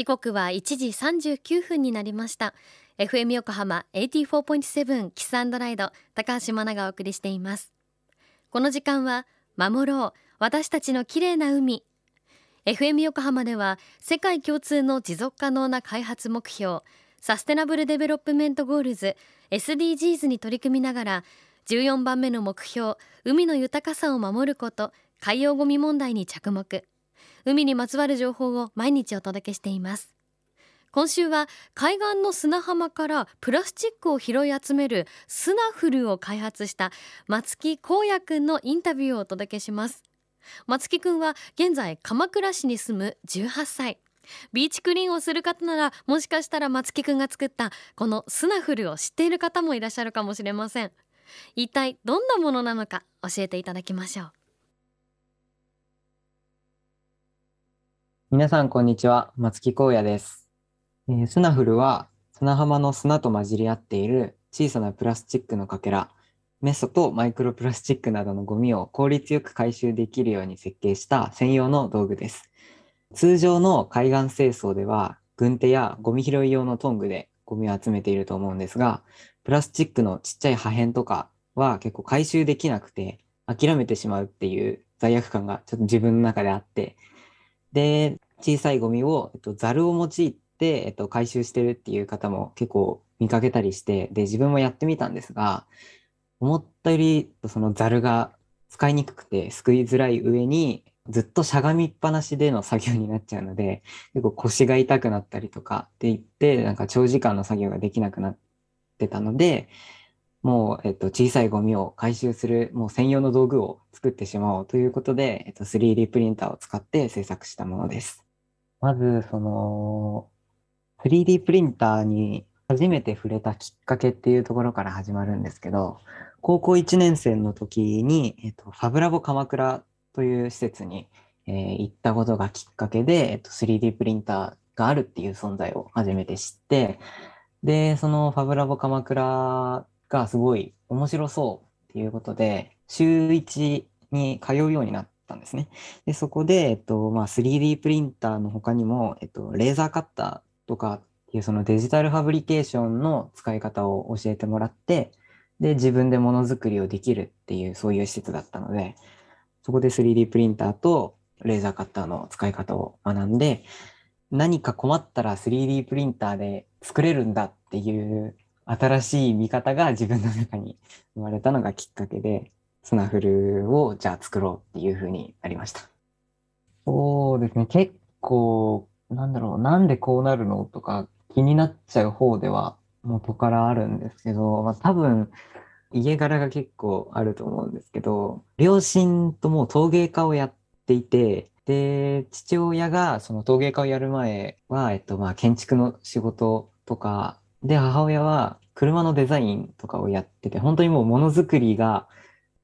時刻は1時39分になりました。FM 横浜84.7キスライド高橋真奈がお送りしています。この時間は守ろう私たちの綺麗な海。FM 横浜では世界共通の持続可能な開発目標 Sustainable Development Goals SDGs に取り組みながら14番目の目標海の豊かさを守ること海洋ゴミ問題に着目。海にまつわる情報を毎日お届けしています。今週は海岸の砂浜からプラスチックを拾い集めるスナフルを開発した松木光也くんのインタビューをお届けします。松木くんは現在鎌倉市に住む18歳。ビーチクリーンをする方ならもしかしたら松木くんが作ったこのスナフルを知っている方もいらっしゃるかもしれません。一体どんなものなのか教えていただきましょう。皆さんこんにちは松木光也ですえー、スナフルは砂浜の砂と混じり合っている小さなプラスチックのかけら、メソとマイクロプラスチックなどのゴミを効率よく回収できるように設計した専用の道具です。通常の海岸清掃では、軍手やゴミ拾い用のトングでゴミを集めていると思うんですが、プラスチックのちっちゃい破片とかは結構回収できなくて、諦めてしまうっていう罪悪感がちょっと自分の中であって、で、小さいゴミを、えっと、ザルを用いて、えっと、回収してるっていう方も結構見かけたりして、で、自分もやってみたんですが、思ったよりそのザルが使いにくくて、すくいづらい上に、ずっとしゃがみっぱなしでの作業になっちゃうので、結構腰が痛くなったりとかって言って、なんか長時間の作業ができなくなってたので、もう、えっと、小さいゴミを回収する、もう専用の道具を作ってしまおうということで、えっと、3D プリンターを使って制作したものです。まず、その、3D プリンターに初めて触れたきっかけっていうところから始まるんですけど、高校1年生の時に、えっと、ファブラボ鎌倉という施設に、えー、行ったことがきっかけで、えっと、3D プリンターがあるっていう存在を初めて知って、で、そのファブラボ鎌倉がすごい面白そうっていうことで、週1に通うようになったんですね。で、そこで、えっと、まあ、3D プリンターの他にも、えっと、レーザーカッターとかっていうそのデジタルファブリケーションの使い方を教えてもらって、で、自分でものづくりをできるっていうそういう施設だったので、そこで 3D プリンターとレーザーカッターの使い方を学んで、何か困ったら 3D プリンターで作れるんだっていう新しい見方が自分の中に生まれたのがきっかけで、スナフルをじゃあ作ろうっていうふうになりました。そうですね。結構なんだろう、なんでこうなるのとか気になっちゃう方では元からあるんですけど、まあ、多分家柄が結構あると思うんですけど、両親とも陶芸家をやっていて、で、父親がその陶芸家をやる前は、えっと、まあ、建築の仕事とか、で、母親は車のデザインとかをやってて、本当にもうものづくりが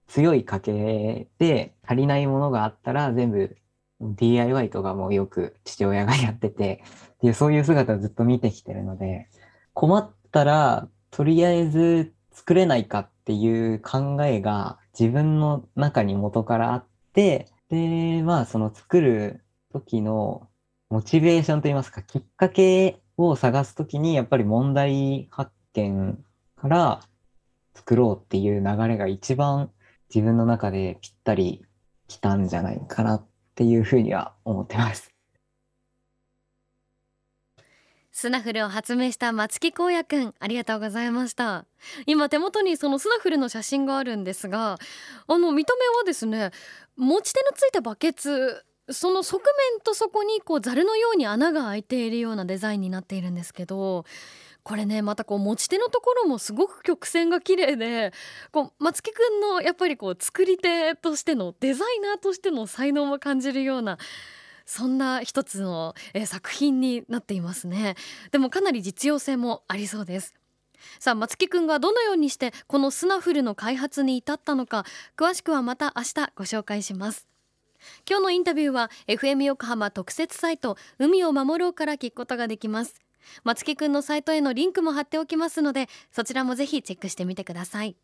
強い家系で足りないものがあったら全部 DIY とかもよく父親がやってて、っていうそういう姿をずっと見てきてるので、困ったらとりあえず作れないかっていう考えが自分の中に元からあって、で、まあその作る時のモチベーションといいますか、きっかけを探す時にやっぱり問題発見から作ろうっていう流れが一番自分の中でぴったりきたんじゃないかなっていうふうには思ってます。スナフルを発明した松木光也くんありがとうございました今手元にそのスナフルの写真があるんですがあの見た目はですね持ち手のついたバケツその側面とそこにこうザルのように穴が開いているようなデザインになっているんですけどこれねまたこう持ち手のところもすごく曲線が綺麗でこう松木くんのやっぱりこう作り手としてのデザイナーとしての才能も感じるようなそんな一つの、え作品になっていますね。でもかなり実用性もありそうです。さあ松木くんがどのようにしてこのスナフルの開発に至ったのか詳しくはまた明日ご紹介します。今日のインタビューは FM 横浜特設サイト海を守ろうから聞くことができます。松木くんのサイトへのリンクも貼っておきますのでそちらもぜひチェックしてみてください。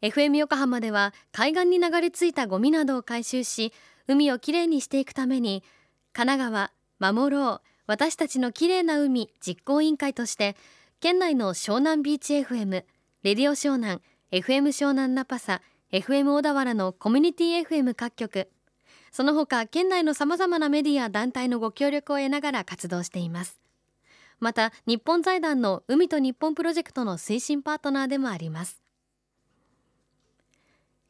FM 横浜では海岸に流れ着いたゴミなどを回収し海をきれいにしていくために神奈川守ろう私たちの綺麗な海実行委員会として県内の湘南ビーチ FM レディオ湘南 FM 湘南ナパサ FM 小田原のコミュニティ FM 各局。その他県内のさまざまなメディア団体のご協力を得ながら活動しています。また日本財団の海と日本プロジェクトの推進パートナーでもあります。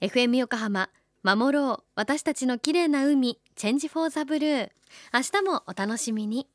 FM 横浜守ろう私たちの綺麗な海チェンジフォーザブルー。明日もお楽しみに。